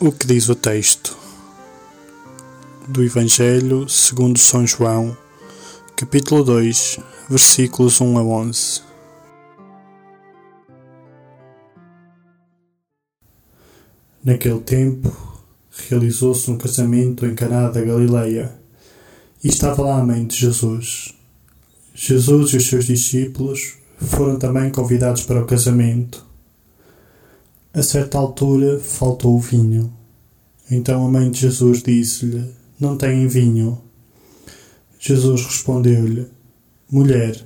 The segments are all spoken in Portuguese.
O que diz o texto do Evangelho segundo São João, capítulo 2, versículos 1 a 11. Naquele tempo, realizou-se um casamento em Caná da Galileia, e estava lá a mãe de Jesus. Jesus e os seus discípulos foram também convidados para o casamento. A certa altura faltou o vinho. Então a mãe de Jesus disse-lhe: Não têm vinho. Jesus respondeu-lhe: Mulher,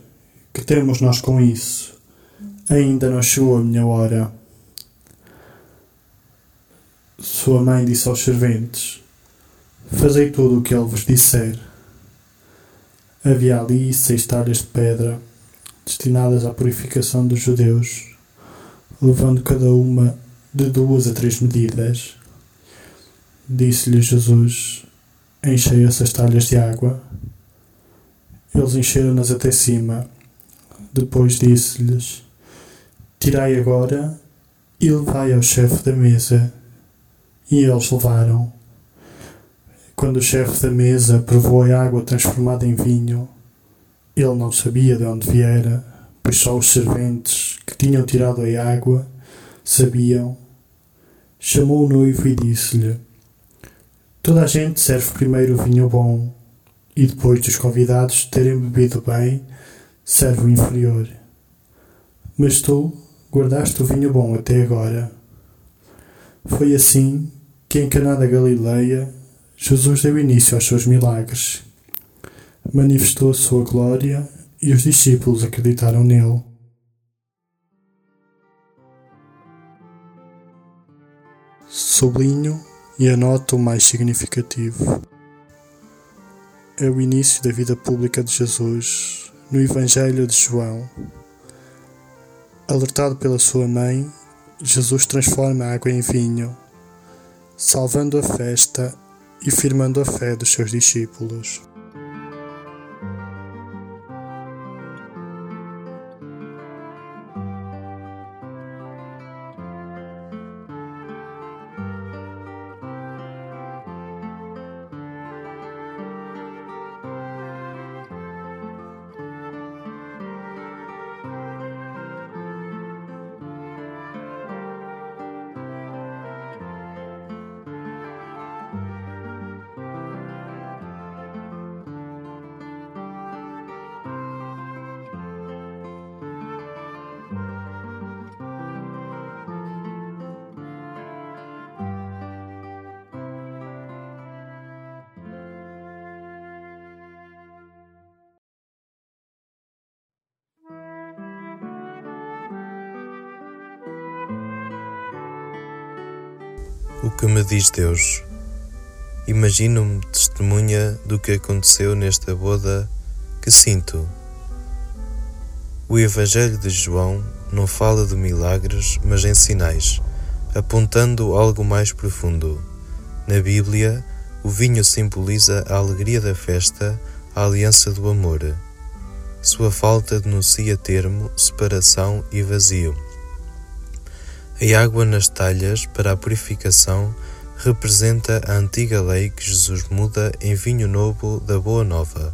que temos nós com isso? Ainda não chegou a minha hora. Sua mãe disse aos serventes: Fazei tudo o que ele vos disser. Havia ali seis talhas de pedra, destinadas à purificação dos judeus levando cada uma de duas a três medidas. Disse-lhe Jesus: Enchei essas talhas de água. Eles encheram-nas até cima. Depois disse-lhes: Tirai agora e levai ao chefe da mesa. E eles levaram. Quando o chefe da mesa provou a água transformada em vinho, ele não sabia de onde viera, pois só os serventes que tinham tirado a água sabiam, chamou o noivo e disse-lhe: Toda a gente serve primeiro o vinho bom e depois dos convidados terem bebido bem, serve o inferior. Mas tu guardaste o vinho bom até agora. Foi assim que em Caná da Galileia Jesus deu início aos seus milagres. Manifestou a sua glória e os discípulos acreditaram nele. Sublinho e anoto o mais significativo. É o início da vida pública de Jesus no Evangelho de João. Alertado pela sua mãe, Jesus transforma a água em vinho, salvando a festa e firmando a fé dos seus discípulos. O que me diz Deus? Imagino-me testemunha do que aconteceu nesta boda que sinto. O Evangelho de João não fala de milagres, mas em sinais, apontando algo mais profundo. Na Bíblia, o vinho simboliza a alegria da festa, a aliança do amor. Sua falta denuncia termo, separação e vazio. A água nas talhas para a purificação representa a antiga lei que Jesus muda em vinho novo da Boa Nova.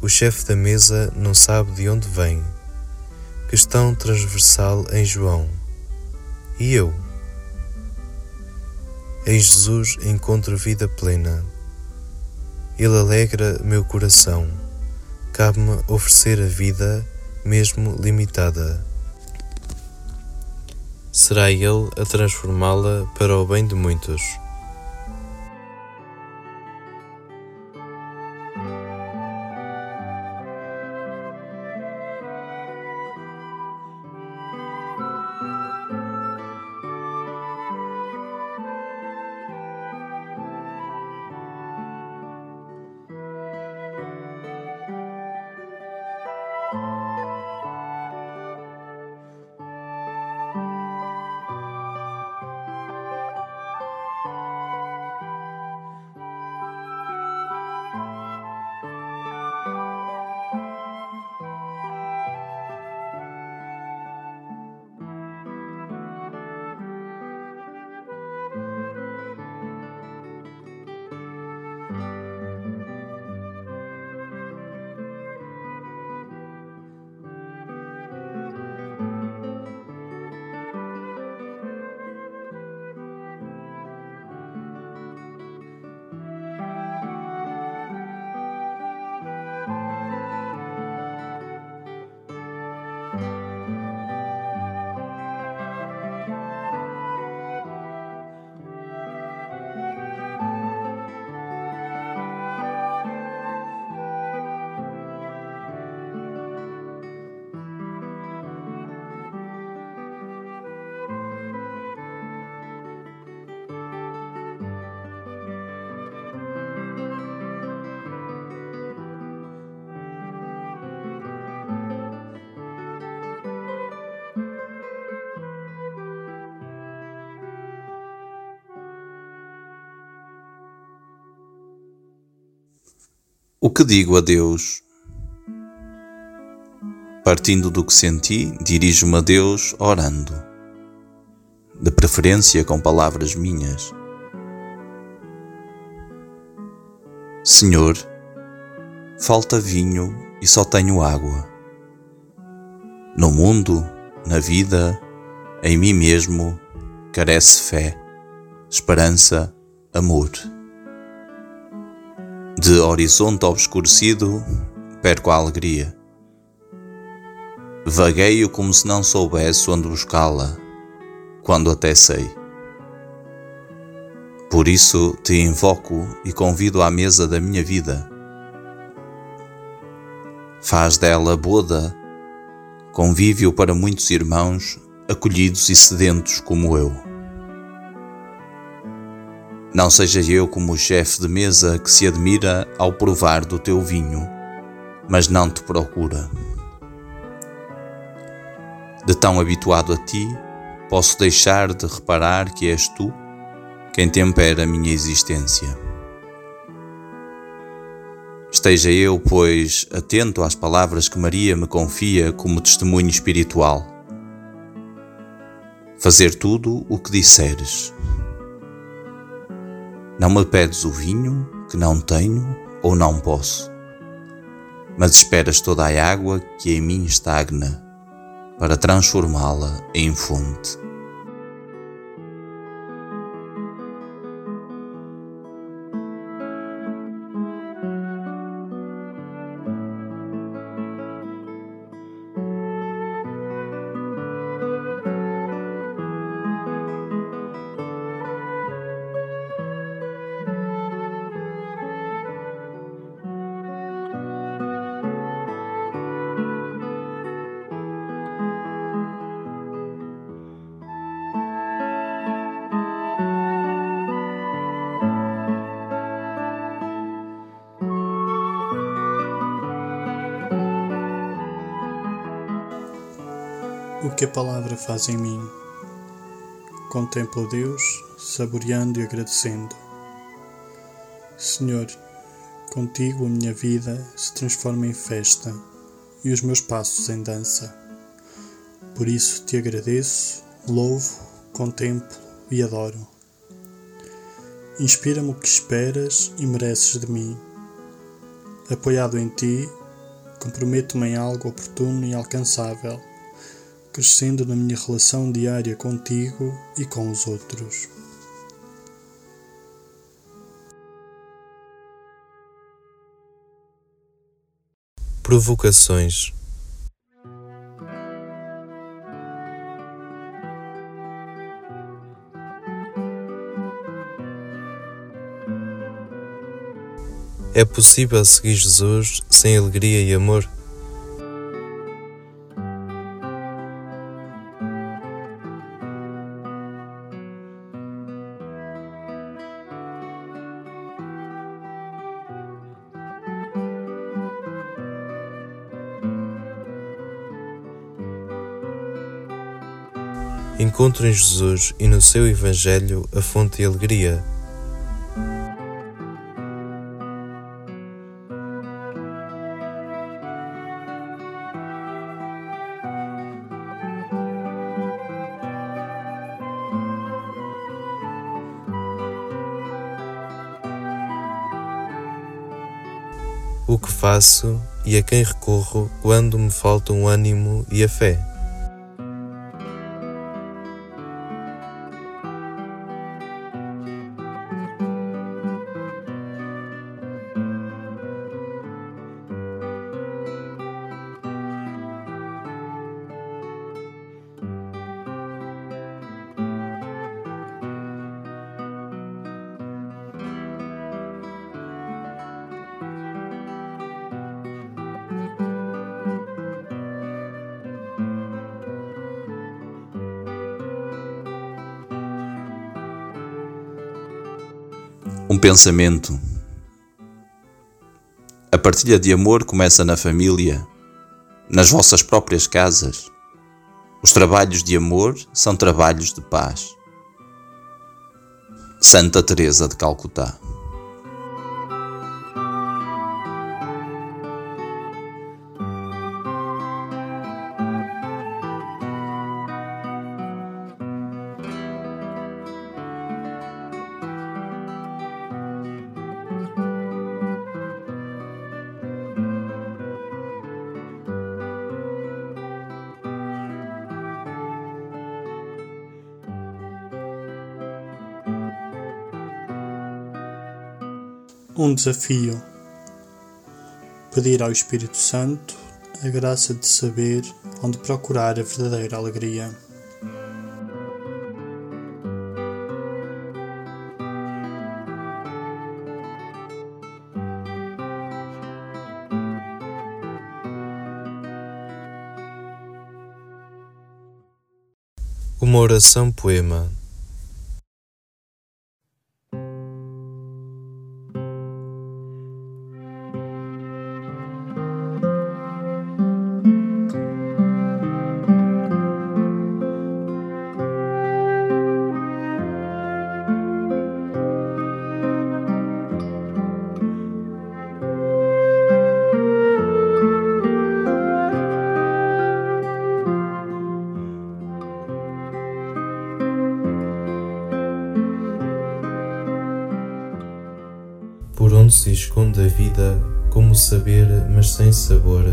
O chefe da mesa não sabe de onde vem. Questão transversal em João. E eu? Em Jesus encontro vida plena. Ele alegra meu coração. Cabe-me oferecer a vida, mesmo limitada será Ele a transformá-la para o bem de muitos. O que digo a Deus? Partindo do que senti, dirijo-me a Deus orando, de preferência com palavras minhas. Senhor, falta vinho e só tenho água. No mundo, na vida, em mim mesmo, carece fé, esperança, amor. De horizonte obscurecido, perco a alegria. Vagueio como se não soubesse onde buscá-la, quando até sei. Por isso te invoco e convido à mesa da minha vida. Faz dela boda, convívio para muitos irmãos acolhidos e sedentos como eu. Não seja eu como o chefe de mesa que se admira ao provar do teu vinho, mas não te procura. De tão habituado a ti, posso deixar de reparar que és tu quem tempera a minha existência. Esteja eu, pois, atento às palavras que Maria me confia como testemunho espiritual. Fazer tudo o que disseres não me pedes o vinho que não tenho ou não posso, mas esperas toda a água que em mim estagna para transformá-la em fonte. Que a palavra faz em mim. Contemplo Deus, saboreando e agradecendo. Senhor, contigo a minha vida se transforma em festa e os meus passos em dança. Por isso te agradeço, louvo, contemplo e adoro. Inspira-me o que esperas e mereces de mim. Apoiado em ti, comprometo-me em algo oportuno e alcançável, crescendo na minha relação diária contigo e com os outros. Provocações É possível seguir Jesus sem alegria e amor? Encontro em Jesus e no seu Evangelho a fonte de alegria o que faço e a quem recorro quando me faltam o ânimo e a fé. Um pensamento. A partilha de amor começa na família, nas vossas próprias casas. Os trabalhos de amor são trabalhos de paz. Santa Teresa de Calcutá. Um desafio. Pedir ao Espírito Santo a graça de saber onde procurar a verdadeira alegria. Uma oração poema onde se esconde a vida, como saber, mas sem sabor,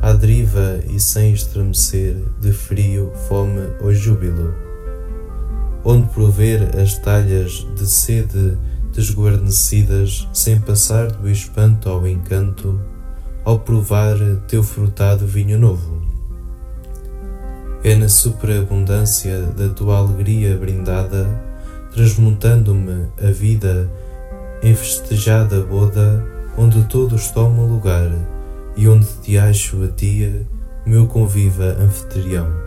à deriva e sem estremecer, de frio, fome ou júbilo, onde prover as talhas de sede desguarnecidas, sem passar do espanto ao encanto, ao provar teu frutado vinho novo. É na superabundância da tua alegria brindada, transmutando-me a vida em festejada boda, onde todos tomam lugar e onde te acho a tia, meu conviva anfitrião.